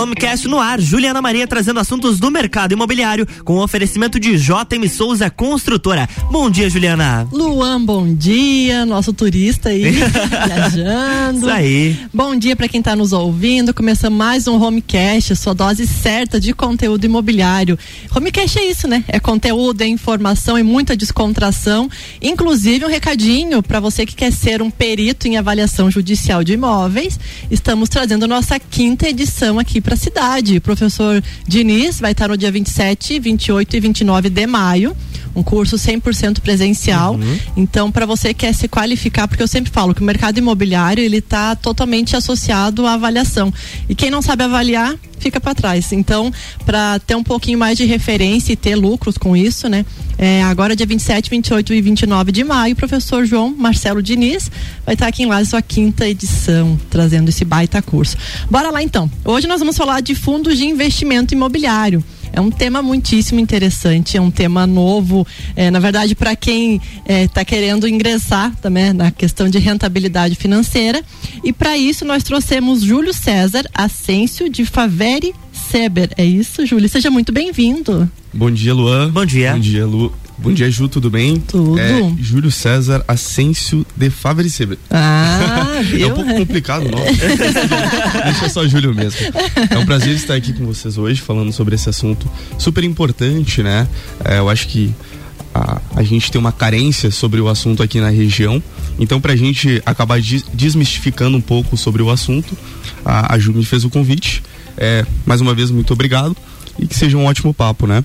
Homecast no ar, Juliana Maria trazendo assuntos do mercado imobiliário com o oferecimento de JM Souza Construtora. Bom dia, Juliana. Luan, bom dia, nosso turista aí viajando. Isso aí. Bom dia para quem está nos ouvindo. Começando mais um Homecast, sua dose certa de conteúdo imobiliário. Homecast é isso, né? É conteúdo, é informação e muita descontração. Inclusive um recadinho para você que quer ser um perito em avaliação judicial de imóveis. Estamos trazendo nossa quinta edição aqui para a cidade. O professor Diniz vai estar no dia 27, 28 e 29 de maio. Um curso 100% presencial. Uhum. Então, para você que quer se qualificar, porque eu sempre falo que o mercado imobiliário ele está totalmente associado à avaliação. E quem não sabe avaliar, fica para trás. Então, para ter um pouquinho mais de referência e ter lucros com isso, né? É, agora, dia 27, 28 e 29 de maio, o professor João Marcelo Diniz vai estar aqui em lá sua quinta edição, trazendo esse baita curso. Bora lá então. Hoje nós vamos falar de fundos de investimento imobiliário. É um tema muitíssimo interessante, é um tema novo. É, na verdade, para quem está é, tá querendo ingressar também na questão de rentabilidade financeira. E para isso nós trouxemos Júlio César Ascencio de Faveri Seber. É isso, Júlio? Seja muito bem-vindo. Bom dia, Luan. Bom dia. Bom dia, Lu. Bom dia, Ju, tudo bem? Tudo. É, Júlio César Ascencio de Favre-Seber. Ah, viu? É um pouco complicado o nome. Deixa só Júlio mesmo. É um prazer estar aqui com vocês hoje, falando sobre esse assunto super importante, né? É, eu acho que a, a, gente tem uma carência sobre o assunto aqui na região. Então, para a gente acabar desmistificando um pouco sobre o assunto, a, a Ju me fez o convite. É, mais uma vez, muito obrigado e que seja um ótimo papo, né?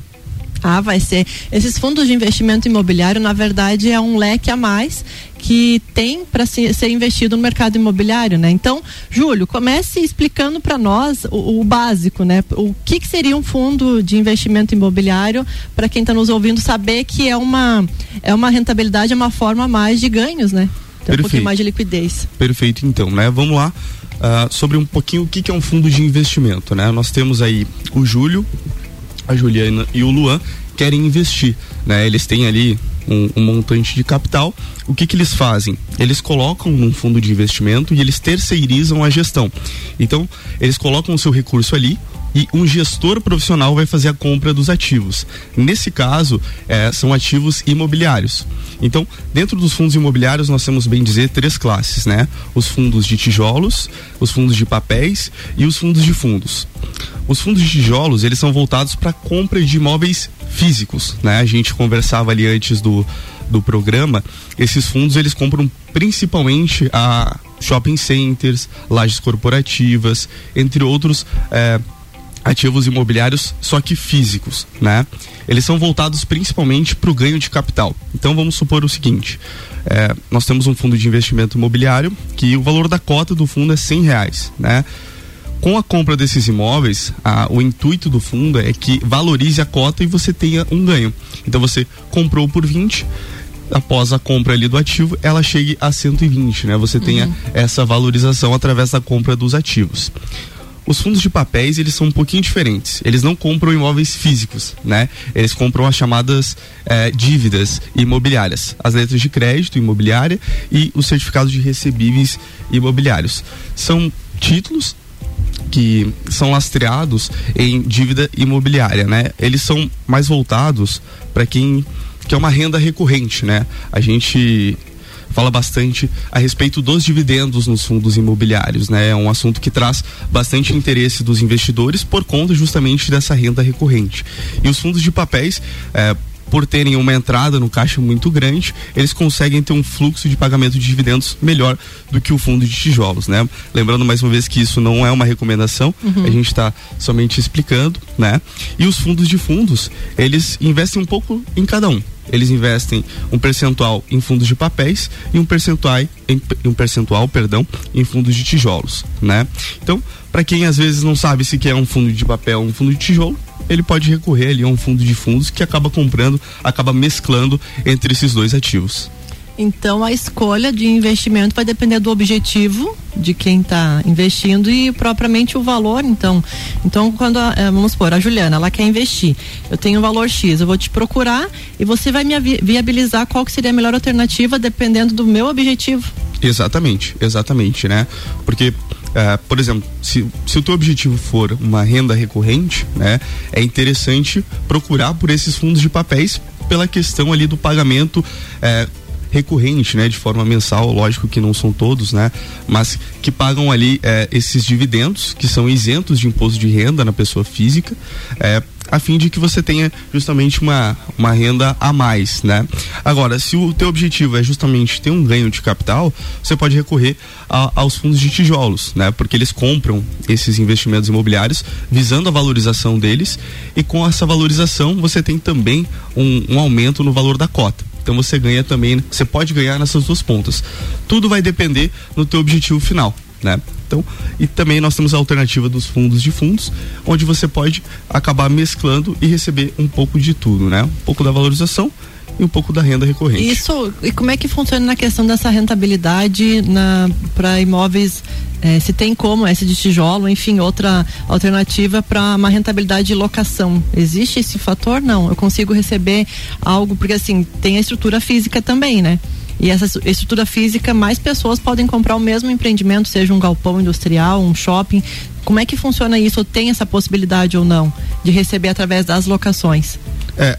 Ah, vai ser. Esses fundos de investimento imobiliário, na verdade, é um leque a mais que tem para ser investido no mercado imobiliário, né? Então, Júlio, comece explicando para nós o, o, básico, né? O que, que, seria um fundo de investimento imobiliário para quem está nos ouvindo saber que é uma é uma rentabilidade, é uma forma mais de ganhos, né? Tem um pouquinho mais de liquidez. Perfeito, então, né? Vamos lá. Uh, sobre um pouquinho o que, que é um fundo de investimento, né? Nós temos aí o Júlio, a Juliana e o Luan querem investir, né? Eles têm ali um, um, montante de capital. O que que eles fazem? Eles colocam num fundo de investimento e eles terceirizam a gestão. Então, eles colocam o seu recurso ali, e um gestor profissional vai fazer a compra dos ativos. Nesse caso, é, são ativos imobiliários. Então, dentro dos fundos imobiliários, nós temos, bem dizer, três classes, né? Os fundos de tijolos, os fundos de papéis e os fundos de fundos. Os fundos de tijolos, eles são voltados para compra de imóveis físicos, né? A gente conversava ali antes do, do programa, esses fundos eles compram principalmente a shopping centers, lajes corporativas, entre outros é, ativos imobiliários, só que físicos, né? Eles são voltados principalmente para o ganho de capital. Então vamos supor o seguinte: é, nós temos um fundo de investimento imobiliário que o valor da cota do fundo é cem reais, né? Com a compra desses imóveis, a, o intuito do fundo é que valorize a cota e você tenha um ganho. Então você comprou por 20, após a compra ali do ativo, ela chegue a 120, né? Você tenha uhum. essa valorização através da compra dos ativos. Os fundos de papéis, eles são um pouquinho diferentes. Eles não compram imóveis físicos, né? Eles compram as chamadas eh, dívidas imobiliárias, as letras de crédito imobiliária e os certificados de recebíveis imobiliários. São títulos que são lastreados em dívida imobiliária, né? Eles são mais voltados para quem que é uma renda recorrente, né? A gente fala bastante a respeito dos dividendos nos fundos imobiliários, né? É um assunto que traz bastante interesse dos investidores por conta justamente dessa renda recorrente. E os fundos de papéis, é, por terem uma entrada no caixa muito grande, eles conseguem ter um fluxo de pagamento de dividendos melhor do que o fundo de tijolos, né? Lembrando mais uma vez que isso não é uma recomendação, uhum. a gente está somente explicando, né? E os fundos de fundos, eles investem um pouco em cada um eles investem um percentual em fundos de papéis e um percentual em, um percentual, perdão, em fundos de tijolos, né? Então, para quem às vezes não sabe se quer um fundo de papel ou um fundo de tijolo, ele pode recorrer ali a um fundo de fundos que acaba comprando, acaba mesclando entre esses dois ativos. Então a escolha de investimento vai depender do objetivo de quem está investindo e propriamente o valor. Então, então quando a, eh, vamos supor a Juliana, ela quer investir, eu tenho um valor X, eu vou te procurar e você vai me viabilizar qual que seria a melhor alternativa dependendo do meu objetivo. Exatamente, exatamente, né? Porque é, por exemplo, se, se o teu objetivo for uma renda recorrente, né, é interessante procurar por esses fundos de papéis pela questão ali do pagamento é, recorrente, né, de forma mensal, lógico que não são todos, né, mas que pagam ali é, esses dividendos que são isentos de imposto de renda na pessoa física, é, a fim de que você tenha justamente uma, uma renda a mais, né? Agora, se o teu objetivo é justamente ter um ganho de capital, você pode recorrer a, aos fundos de tijolos, né? Porque eles compram esses investimentos imobiliários visando a valorização deles e com essa valorização você tem também um, um aumento no valor da cota. Então você ganha também, você pode ganhar nessas duas pontas. Tudo vai depender no teu objetivo final né? Então, e também nós temos a alternativa dos fundos de fundos, onde você pode acabar mesclando e receber um pouco de tudo, né? Um pouco da valorização e um pouco da renda recorrente. Isso, e como é que funciona na questão dessa rentabilidade na para imóveis é, se tem como esse de tijolo, enfim, outra alternativa para uma rentabilidade de locação. Existe esse fator? Não, eu consigo receber algo, porque assim, tem a estrutura física também, né? E essa estrutura física, mais pessoas podem comprar o mesmo empreendimento, seja um galpão industrial, um shopping. Como é que funciona isso? Tem essa possibilidade ou não de receber através das locações? É,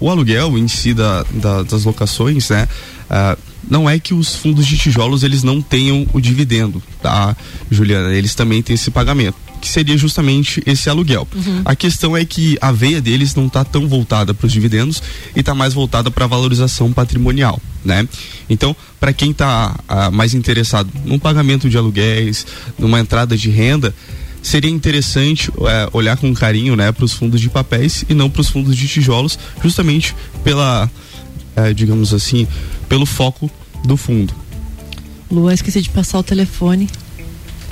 o aluguel em si da, da, das locações, né? Uh, não é que os fundos de tijolos eles não tenham o dividendo, tá, Juliana? Eles também têm esse pagamento que seria justamente esse aluguel. Uhum. A questão é que a veia deles não está tão voltada para os dividendos e está mais voltada para a valorização patrimonial, né? Então, para quem está ah, mais interessado num pagamento de aluguéis, numa entrada de renda, seria interessante é, olhar com carinho né, para os fundos de papéis e não para os fundos de tijolos, justamente pela, é, digamos assim, pelo foco do fundo. Lua, esqueci de passar o telefone.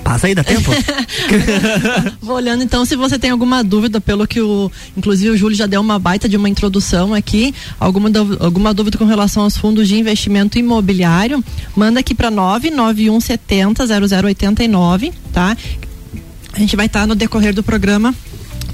Passa aí, dá tempo? Vou olhando então se você tem alguma dúvida, pelo que o. Inclusive o Júlio já deu uma baita de uma introdução aqui. Alguma, alguma dúvida com relação aos fundos de investimento imobiliário, manda aqui para 99170 0089, tá? A gente vai estar no decorrer do programa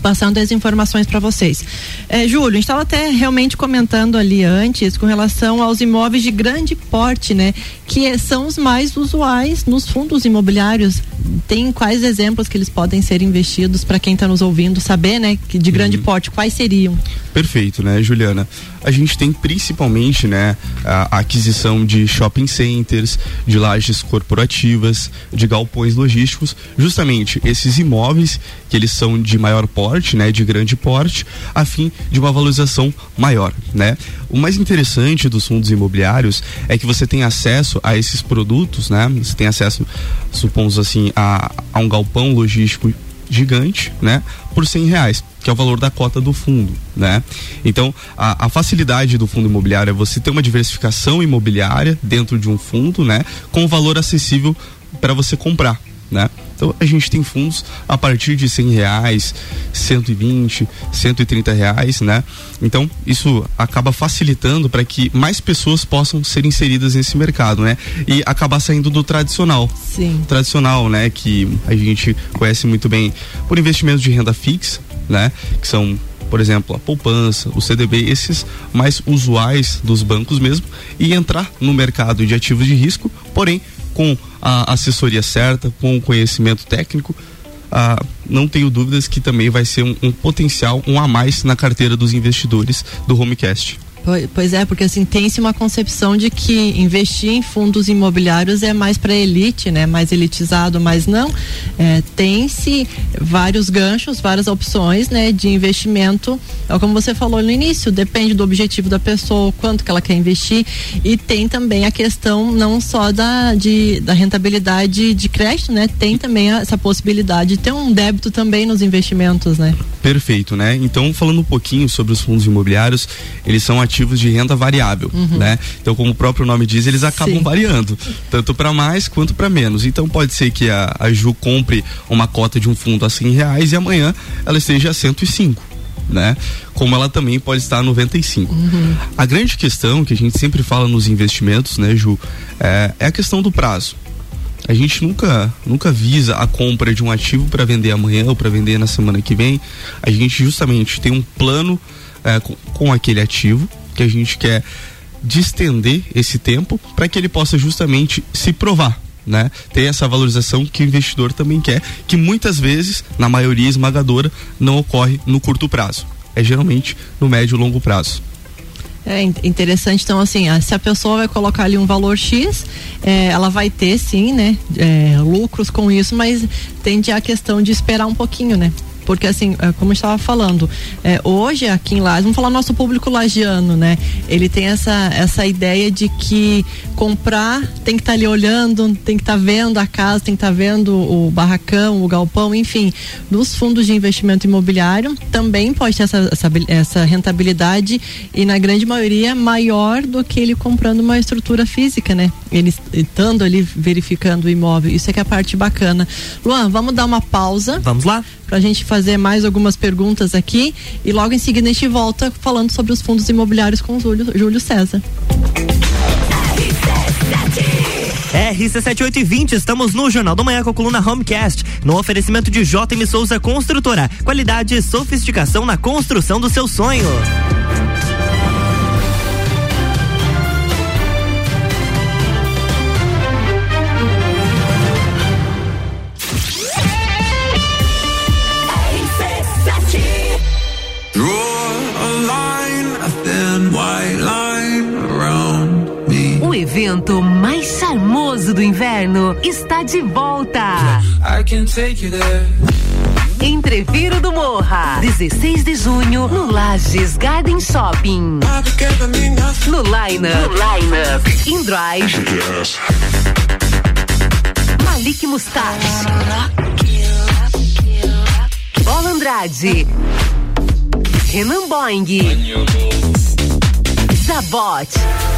passando as informações para vocês. É, Júlio, a gente estava até realmente comentando ali antes com relação aos imóveis de grande porte, né? Que são os mais usuais nos fundos imobiliários. Tem quais exemplos que eles podem ser investidos para quem está nos ouvindo saber, né? Que de grande uhum. porte, quais seriam? Perfeito, né, Juliana? A gente tem principalmente, né, a aquisição de shopping centers, de lajes corporativas, de galpões logísticos, justamente esses imóveis que eles são de maior porte, né, de grande porte, a fim de uma valorização maior, né? O mais interessante dos fundos imobiliários é que você tem acesso a esses produtos, né? Você tem acesso, supomos assim, a, a um galpão logístico gigante, né? Por cem reais, que é o valor da cota do fundo, né? Então, a, a, facilidade do fundo imobiliário é você ter uma diversificação imobiliária dentro de um fundo, né? Com valor acessível para você comprar, né? Então a gente tem fundos a partir de cem reais, 120, 130 reais, né? Então isso acaba facilitando para que mais pessoas possam ser inseridas nesse mercado, né? E acabar saindo do tradicional. Sim. Tradicional, né? Que a gente conhece muito bem por investimentos de renda fixa, né? Que são por exemplo, a poupança, o CDB, esses mais usuais dos bancos mesmo, e entrar no mercado de ativos de risco, porém com a assessoria certa, com o conhecimento técnico, ah, não tenho dúvidas que também vai ser um, um, potencial, um a mais na carteira dos investidores do Homecast. Pois é, porque assim tem-se uma concepção de que investir em fundos imobiliários é mais para elite, né? Mais elitizado, mas não. É, tem-se vários ganchos, várias opções, né? De investimento. É como você falou no início, depende do objetivo da pessoa, quanto que ela quer investir e tem também a questão não só da, de, da rentabilidade de crédito, né? Tem também essa possibilidade de ter um débito também nos investimentos, né? Perfeito, né? Então falando um pouquinho sobre os fundos imobiliários, eles são ativos ativos de renda variável, uhum. né? Então, como o próprio nome diz, eles acabam Sim. variando, tanto para mais quanto para menos. Então, pode ser que a, a Ju compre uma cota de um fundo a 100 reais e amanhã ela esteja a 105. Né? Como ela também pode estar a 95. Uhum. A grande questão que a gente sempre fala nos investimentos, né, Ju, é, é a questão do prazo. A gente nunca, nunca visa a compra de um ativo para vender amanhã ou para vender na semana que vem. A gente justamente tem um plano é, com, com aquele ativo que a gente quer distender esse tempo para que ele possa justamente se provar, né? Ter essa valorização que o investidor também quer, que muitas vezes, na maioria esmagadora, não ocorre no curto prazo. É geralmente no médio e longo prazo. É interessante, então, assim, se a pessoa vai colocar ali um valor X, é, ela vai ter, sim, né, é, lucros com isso, mas tende a questão de esperar um pouquinho, né? Porque, assim, é, como eu estava falando, é, hoje aqui em Lages, vamos falar nosso público lagiano, né? Ele tem essa, essa ideia de que comprar tem que estar tá ali olhando, tem que estar tá vendo a casa, tem que estar tá vendo o barracão, o galpão, enfim. Nos fundos de investimento imobiliário também pode ter essa, essa, essa rentabilidade e, na grande maioria, maior do que ele comprando uma estrutura física, né? Ele estando ali verificando o imóvel. Isso é que é a parte bacana. Luan, vamos dar uma pausa. Vamos lá. Pra gente fazer mais algumas perguntas aqui e logo em seguida a gente volta falando sobre os fundos imobiliários com o Júlio, Júlio César. RC7820, estamos no Jornal do Manhã com a coluna Homecast, no oferecimento de JM Souza Construtora. Qualidade e sofisticação na construção do seu sonho. Evento mais charmoso do inverno está de volta. Entreviro do Morra, 16 de junho, no Lages Garden Shopping. No Line Up, no line -up. In Drive. Malik Mustache. Bola Andrade. Renan Boing. Zabot.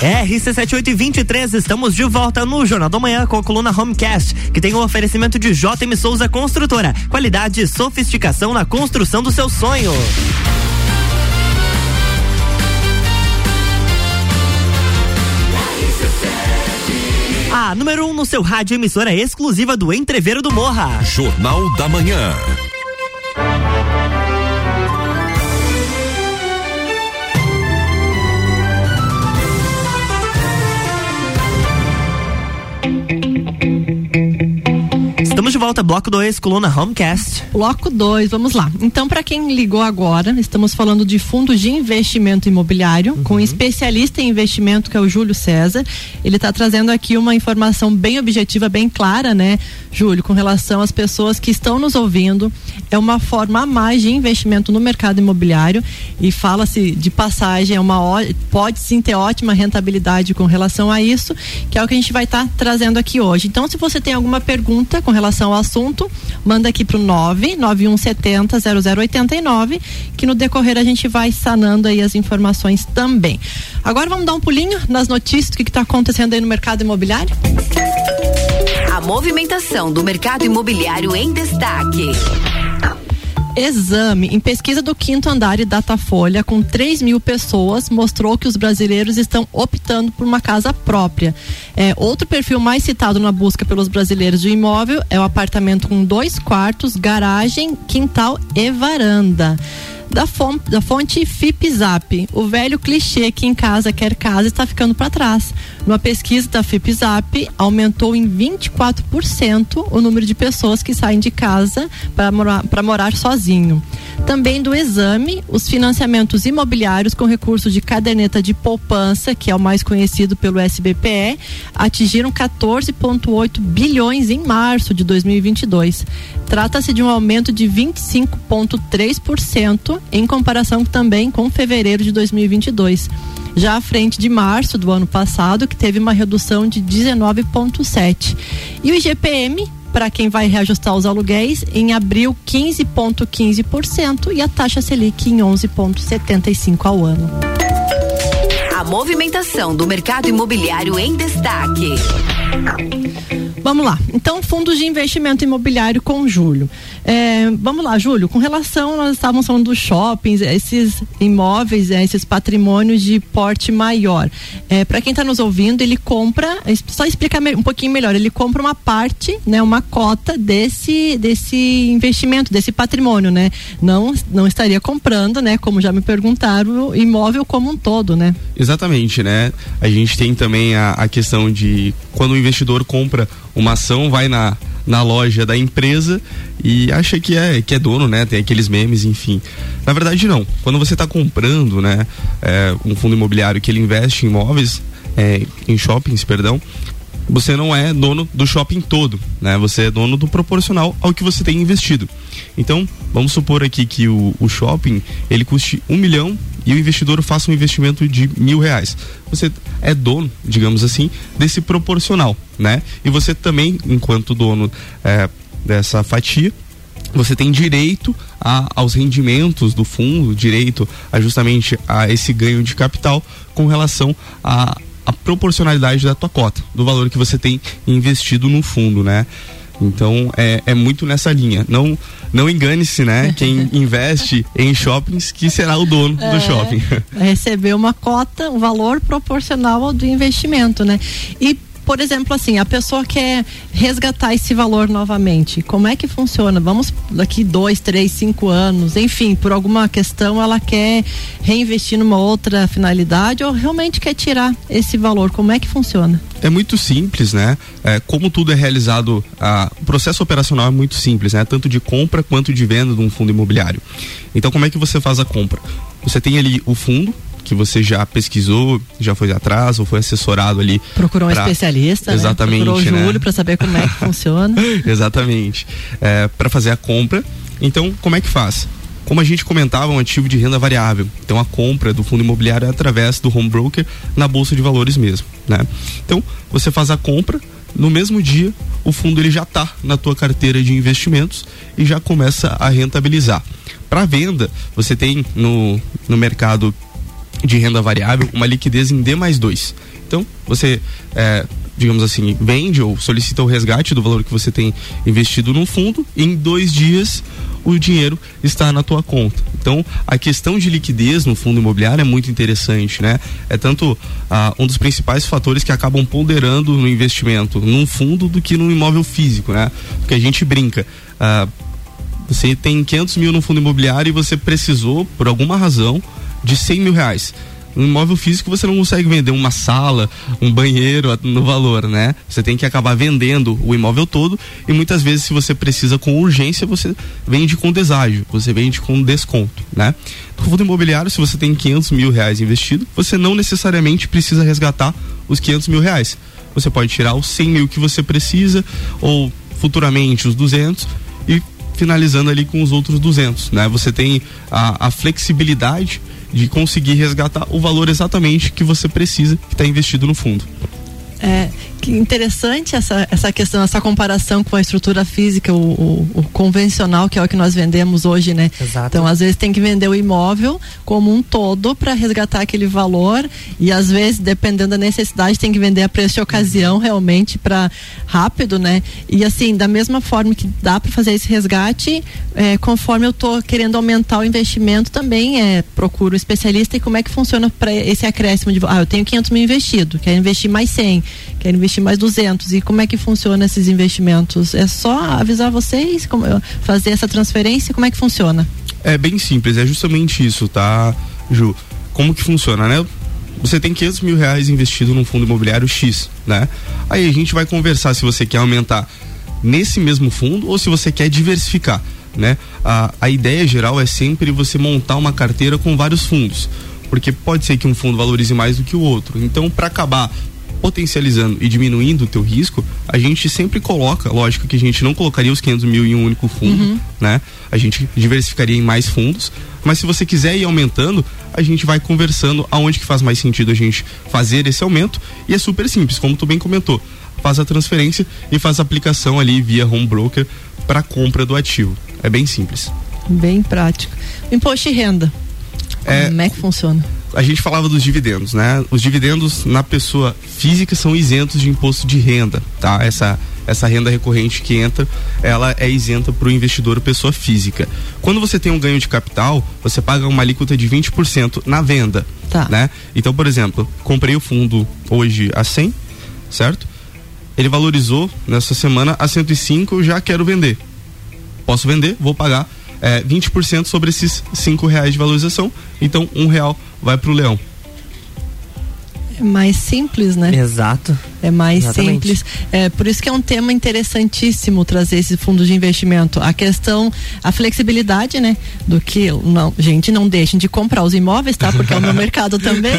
RC7823, estamos de volta no Jornal da Manhã com a coluna Homecast, que tem o um oferecimento de JM Souza Construtora. Qualidade e sofisticação na construção do seu sonho. A número 1 um no seu rádio emissora exclusiva do Entreveiro do Morra. Jornal da Manhã. De volta, bloco 2, coluna Homecast. Bloco 2, vamos lá. Então, para quem ligou agora, estamos falando de fundos de investimento imobiliário, uhum. com um especialista em investimento, que é o Júlio César. Ele está trazendo aqui uma informação bem objetiva, bem clara, né, Júlio, com relação às pessoas que estão nos ouvindo. É uma forma a mais de investimento no mercado imobiliário e fala-se de passagem, é uma pode sim ter ótima rentabilidade com relação a isso, que é o que a gente vai estar tá trazendo aqui hoje. Então, se você tem alguma pergunta com relação ao assunto, manda aqui pro 99170 0089, que no decorrer a gente vai sanando aí as informações também. Agora vamos dar um pulinho nas notícias do que está acontecendo aí no mercado imobiliário? A movimentação do mercado imobiliário em destaque. Exame em pesquisa do quinto andar e Datafolha com 3 mil pessoas mostrou que os brasileiros estão optando por uma casa própria. É, outro perfil mais citado na busca pelos brasileiros de imóvel é o apartamento com dois quartos, garagem, quintal e varanda da da fonte FIPZAP. O velho clichê que em casa quer casa está ficando para trás. Numa pesquisa da FIPZAP, aumentou em 24% o número de pessoas que saem de casa para morar, morar sozinho. Também do exame, os financiamentos imobiliários com recurso de caderneta de poupança, que é o mais conhecido pelo SBPE, atingiram 14,8 bilhões em março de 2022. Trata-se de um aumento de 25,3% em comparação também com fevereiro de 2022. Já à frente de março do ano passado, que teve uma redução de 19,7%. E o IGPM para quem vai reajustar os aluguéis, em abril 15,15% e a taxa Selic em 11,75% ao ano. A movimentação do mercado imobiliário em destaque. Vamos lá. Então, fundos de investimento imobiliário com Júlio. É, vamos lá, Júlio. Com relação, nós estávamos falando dos shoppings, esses imóveis, é, esses patrimônios de porte maior. É, Para quem está nos ouvindo, ele compra, só explicar um pouquinho melhor, ele compra uma parte, né, uma cota desse, desse investimento, desse patrimônio, né? Não, não estaria comprando, né? Como já me perguntaram, imóvel como um todo, né? Exatamente, né? A gente tem também a, a questão de quando o investidor compra uma ação, vai na, na loja da empresa e acha que é, que é dono, né? Tem aqueles memes, enfim. Na verdade, não. Quando você está comprando, né, é, um fundo imobiliário que ele investe em imóveis, é, em shoppings, perdão, você não é dono do shopping todo, né? Você é dono do proporcional ao que você tem investido. Então, vamos supor aqui que o, o shopping ele custe um milhão e o investidor faça um investimento de mil reais. Você é dono, digamos assim, desse proporcional, né? E você também, enquanto dono é, dessa fatia, você tem direito a, aos rendimentos do fundo, direito a justamente a esse ganho de capital com relação a, a proporcionalidade da tua cota, do valor que você tem investido no fundo, né? Então é, é muito nessa linha. Não não engane-se, né? Quem investe em shoppings que será o dono é, do shopping. Receber uma cota, um valor proporcional ao do investimento, né? E por exemplo, assim, a pessoa quer resgatar esse valor novamente. Como é que funciona? Vamos daqui dois, três, cinco anos, enfim, por alguma questão ela quer reinvestir numa outra finalidade ou realmente quer tirar esse valor? Como é que funciona? É muito simples, né? É, como tudo é realizado, a, o processo operacional é muito simples, né? Tanto de compra quanto de venda de um fundo imobiliário. Então, como é que você faz a compra? Você tem ali o fundo, que você já pesquisou, já foi atrás ou foi assessorado ali. Procurou pra... um especialista, né? Exatamente, né? Procurou o Júlio para saber como é que funciona. Exatamente. É, para fazer a compra. Então, como é que faz? Como a gente comentava, um ativo de renda variável. Então, a compra do fundo imobiliário é através do home broker na bolsa de valores mesmo, né? Então, você faz a compra, no mesmo dia o fundo ele já está na tua carteira de investimentos e já começa a rentabilizar. Para venda, você tem no, no mercado de renda variável uma liquidez em D mais 2. Então, você, é, digamos assim, vende ou solicita o resgate do valor que você tem investido no fundo e em dois dias o dinheiro está na tua conta. Então, a questão de liquidez no fundo imobiliário é muito interessante, né? É tanto ah, um dos principais fatores que acabam ponderando no investimento num fundo do que no imóvel físico, né? Porque a gente brinca. Ah, você tem 500 mil no fundo imobiliário e você precisou, por alguma razão, de 100 mil reais. Um imóvel físico você não consegue vender uma sala, um banheiro no valor, né? Você tem que acabar vendendo o imóvel todo e muitas vezes se você precisa com urgência, você vende com deságio, você vende com desconto, né? No fundo imobiliário, se você tem 500 mil reais investido, você não necessariamente precisa resgatar os 500 mil reais. Você pode tirar os 100 mil que você precisa ou futuramente os 200 e finalizando ali com os outros 200, né? Você tem a, a flexibilidade de conseguir resgatar o valor exatamente que você precisa que está investido no fundo. É, que interessante essa, essa questão, essa comparação com a estrutura física, o, o, o, convencional, que é o que nós vendemos hoje, né? Exato. Então, às vezes tem que vender o imóvel como um todo para resgatar aquele valor e às vezes, dependendo da necessidade, tem que vender a preço de ocasião realmente para rápido, né? E assim, da mesma forma que dá para fazer esse resgate, é, conforme eu tô querendo aumentar o investimento, também é procuro um especialista e como é que funciona para esse acréscimo de, ah, eu tenho 500 mil investido, quero investir mais 100, investir investir mais 200. E como é que funciona esses investimentos? É só avisar vocês, como, fazer essa transferência? Como é que funciona? É bem simples, é justamente isso, tá, Ju? Como que funciona, né? Você tem 500 mil reais investido num fundo imobiliário X, né? Aí a gente vai conversar se você quer aumentar nesse mesmo fundo ou se você quer diversificar, né? A, a ideia geral é sempre você montar uma carteira com vários fundos porque pode ser que um fundo valorize mais do que o outro. Então, para acabar potencializando e diminuindo o teu risco, a gente sempre coloca, lógico que a gente não colocaria os 500 mil em um único fundo, uhum. né? A gente diversificaria em mais fundos, mas se você quiser ir aumentando, a gente vai conversando aonde que faz mais sentido a gente fazer esse aumento e é super simples, como tu bem comentou, faz a transferência e faz a aplicação ali via home broker para compra do ativo. É bem simples. Bem prático. Imposto de renda. É, como é que funciona? A gente falava dos dividendos, né? Os dividendos na pessoa física são isentos de imposto de renda, tá? Essa essa renda recorrente que entra, ela é isenta para o investidor pessoa física. Quando você tem um ganho de capital, você paga uma alíquota de 20% na venda, tá. né? Então, por exemplo, comprei o fundo hoje a 100, certo? Ele valorizou nessa semana a 105, eu já quero vender. Posso vender, vou pagar é, 20% sobre esses cinco reais de valorização. Então, um real vai para o leão. É mais simples, né? Exato. É mais Exatamente. simples. É, por isso que é um tema interessantíssimo trazer esse fundo de investimento. A questão, a flexibilidade, né? Do que, não, gente, não deixem de comprar os imóveis, tá? Porque é o meu mercado também.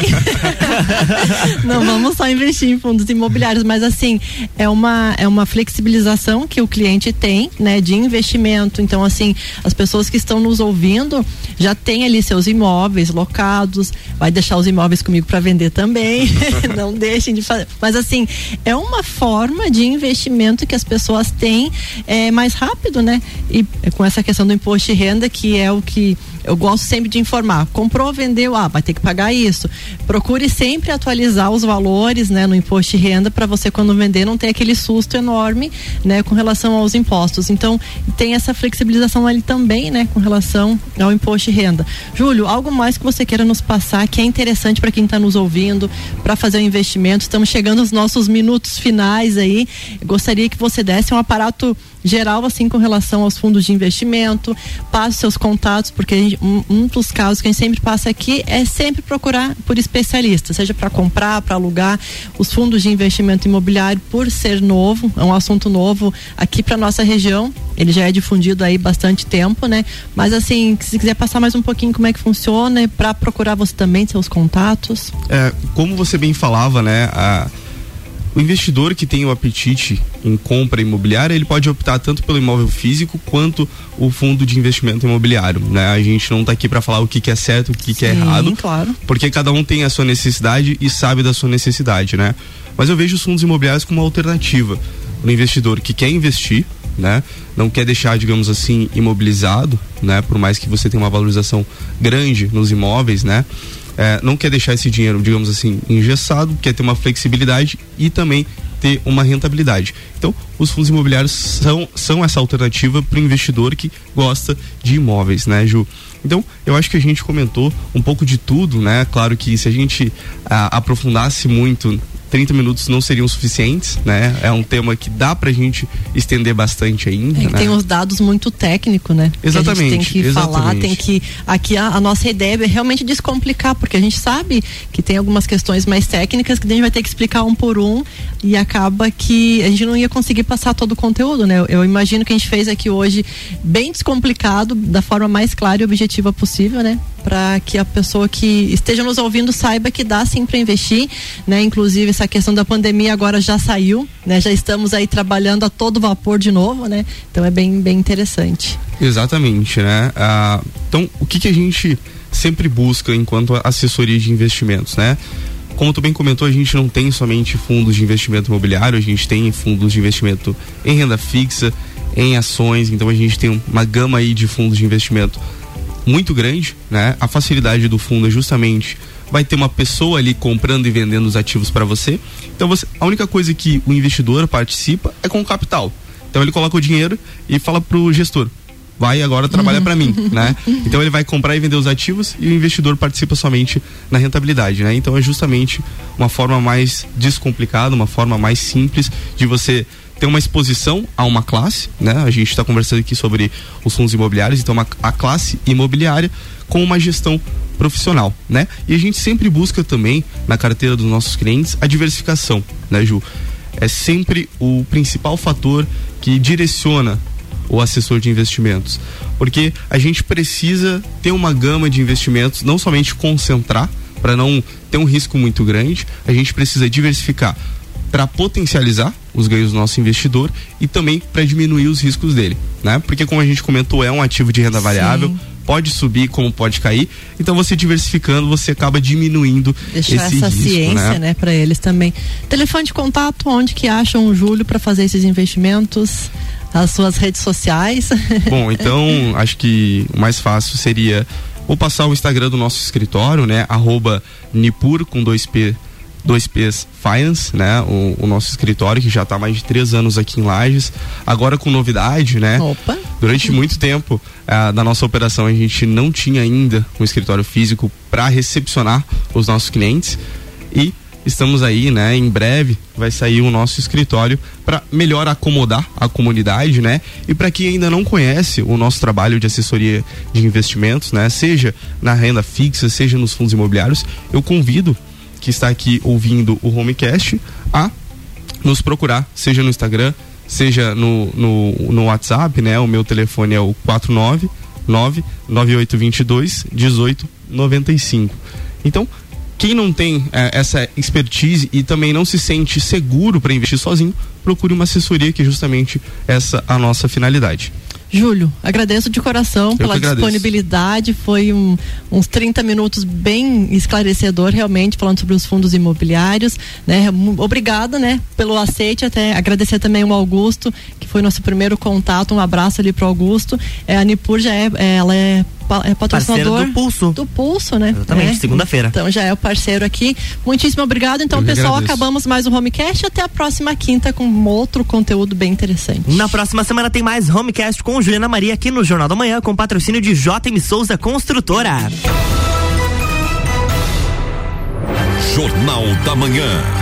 não vamos só investir em fundos imobiliários, mas assim, é uma, é uma flexibilização que o cliente tem, né? De investimento. Então, assim, as pessoas que estão nos ouvindo já têm ali seus imóveis locados, vai deixar os imóveis comigo para vender também. não deixem de fazer. Mas assim, é uma forma de investimento que as pessoas têm é, mais rápido, né? E com essa questão do imposto de renda, que é o que eu gosto sempre de informar. Comprou, vendeu, ah, vai ter que pagar isso. Procure sempre atualizar os valores, né, no imposto de renda para você quando vender não ter aquele susto enorme, né, com relação aos impostos. Então, tem essa flexibilização ali também, né, com relação ao imposto de renda. Júlio, algo mais que você queira nos passar que é interessante para quem está nos ouvindo, para fazer o um investimento. Estamos chegando aos nossos minutos finais aí. Gostaria que você desse um aparato geral assim com relação aos fundos de investimento, passe seus contatos, porque um, um, dos casos que a gente sempre passa aqui é sempre procurar por especialistas, seja para comprar, para alugar os fundos de investimento imobiliário, por ser novo, é um assunto novo aqui para nossa região. Ele já é difundido aí bastante tempo, né? Mas assim, se quiser passar mais um pouquinho como é que funciona, para procurar você também seus contatos. É, como você bem falava, né? A o investidor que tem o apetite em compra imobiliária, ele pode optar tanto pelo imóvel físico quanto o fundo de investimento imobiliário, né? A gente não está aqui para falar o que, que, é certo, o que, que é errado, claro. porque cada um tem a sua necessidade e sabe da sua necessidade, né? Mas eu vejo os fundos imobiliários como uma alternativa para o investidor que quer investir, né? Não quer deixar, digamos assim, imobilizado, né? Por mais que você tenha uma valorização grande nos imóveis, né? É, não quer deixar esse dinheiro, digamos assim, engessado, quer ter uma flexibilidade e também ter uma rentabilidade. Então, os fundos imobiliários são, são essa alternativa para o investidor que gosta de imóveis, né, Ju? Então, eu acho que a gente comentou um pouco de tudo, né? Claro que se a gente a, aprofundasse muito 30 minutos não seriam suficientes, né? É um tema que dá pra gente estender bastante ainda. É que né? tem uns dados muito técnicos, né? Exatamente. Que a gente tem que exatamente. falar, tem que. Aqui a, a, nossa ideia é realmente descomplicar, porque a gente sabe que tem algumas questões mais técnicas que a gente vai ter que explicar um por um e acaba que a gente não ia conseguir passar todo o conteúdo, né? Eu, eu imagino que a gente fez aqui hoje bem descomplicado, da forma mais clara e objetiva possível, né? Para que a pessoa que esteja nos ouvindo saiba que dá sim para investir, né? Inclusive essa questão da pandemia agora já saiu, né? Já estamos aí trabalhando a todo vapor de novo, né? Então é bem, bem interessante. Exatamente, né? Ah, então, o que, que a gente sempre busca enquanto assessoria de investimentos, né? Como tu bem comentou, a gente não tem somente fundos de investimento imobiliário, a gente tem fundos de investimento em renda fixa, em ações, então a gente tem uma gama aí de fundos de investimento muito grande, né? A facilidade do fundo é justamente vai ter uma pessoa ali comprando e vendendo os ativos para você. Então você, a única coisa que o investidor participa é com o capital. Então ele coloca o dinheiro e fala pro gestor: vai agora trabalha para mim, né? Então ele vai comprar e vender os ativos e o investidor participa somente na rentabilidade, né? Então é justamente uma forma mais descomplicada, uma forma mais simples de você ter uma exposição a uma classe, né? A gente está conversando aqui sobre os fundos imobiliários, então uma, a classe imobiliária com uma gestão profissional, né? E a gente sempre busca também na carteira dos nossos clientes a diversificação, né, Ju? É sempre o principal fator que direciona o assessor de investimentos, porque a gente precisa ter uma gama de investimentos, não somente concentrar para não ter um risco muito grande, a gente precisa diversificar para potencializar os ganhos do nosso investidor e também para diminuir os riscos dele, né? Porque como a gente comentou, é um ativo de renda variável, Sim. pode subir como pode cair. Então você diversificando, você acaba diminuindo Deixar esse essa risco, ciência, né, né para eles também. Telefone de contato, onde que acham o Júlio para fazer esses investimentos? As suas redes sociais? Bom, então acho que o mais fácil seria ou passar o Instagram do nosso escritório, né? Arroba Nipur com dois P 2Ps Finance, né? O, o, nosso escritório que já está há mais de três anos aqui em Lages. Agora com novidade, né? Opa. Durante muito tempo uh, da nossa operação a gente não tinha ainda um escritório físico para recepcionar os nossos clientes e estamos aí, né? Em breve vai sair o nosso escritório para melhor acomodar a comunidade, né? E para quem ainda não conhece o nosso trabalho de assessoria de investimentos, né? Seja na renda fixa, seja nos fundos imobiliários, eu convido que está aqui ouvindo o Homecast a nos procurar, seja no Instagram, seja no, no, no WhatsApp, né? O meu telefone é o 499 9822 1895. Então, quem não tem é, essa expertise e também não se sente seguro para investir sozinho, procure uma assessoria que é justamente essa a nossa finalidade. Júlio, agradeço de coração Eu pela disponibilidade. Foi um, uns 30 minutos bem esclarecedor, realmente, falando sobre os fundos imobiliários. Né? Obrigada né, pelo aceite. Até agradecer também o Augusto, que foi nosso primeiro contato. Um abraço ali pro Augusto. É, a Nipur já é, é ela é é patrocinador Parceiro do Pulso. Do Pulso, né? Exatamente, É. segunda-feira. Então já é o parceiro aqui. Muitíssimo obrigado. Então, Eu pessoal, acabamos mais um Homecast. Até a próxima quinta com outro conteúdo bem interessante. Na próxima semana tem mais Homecast com Juliana Maria aqui no Jornal da Manhã, com patrocínio de JM Souza Construtora. Jornal da Manhã.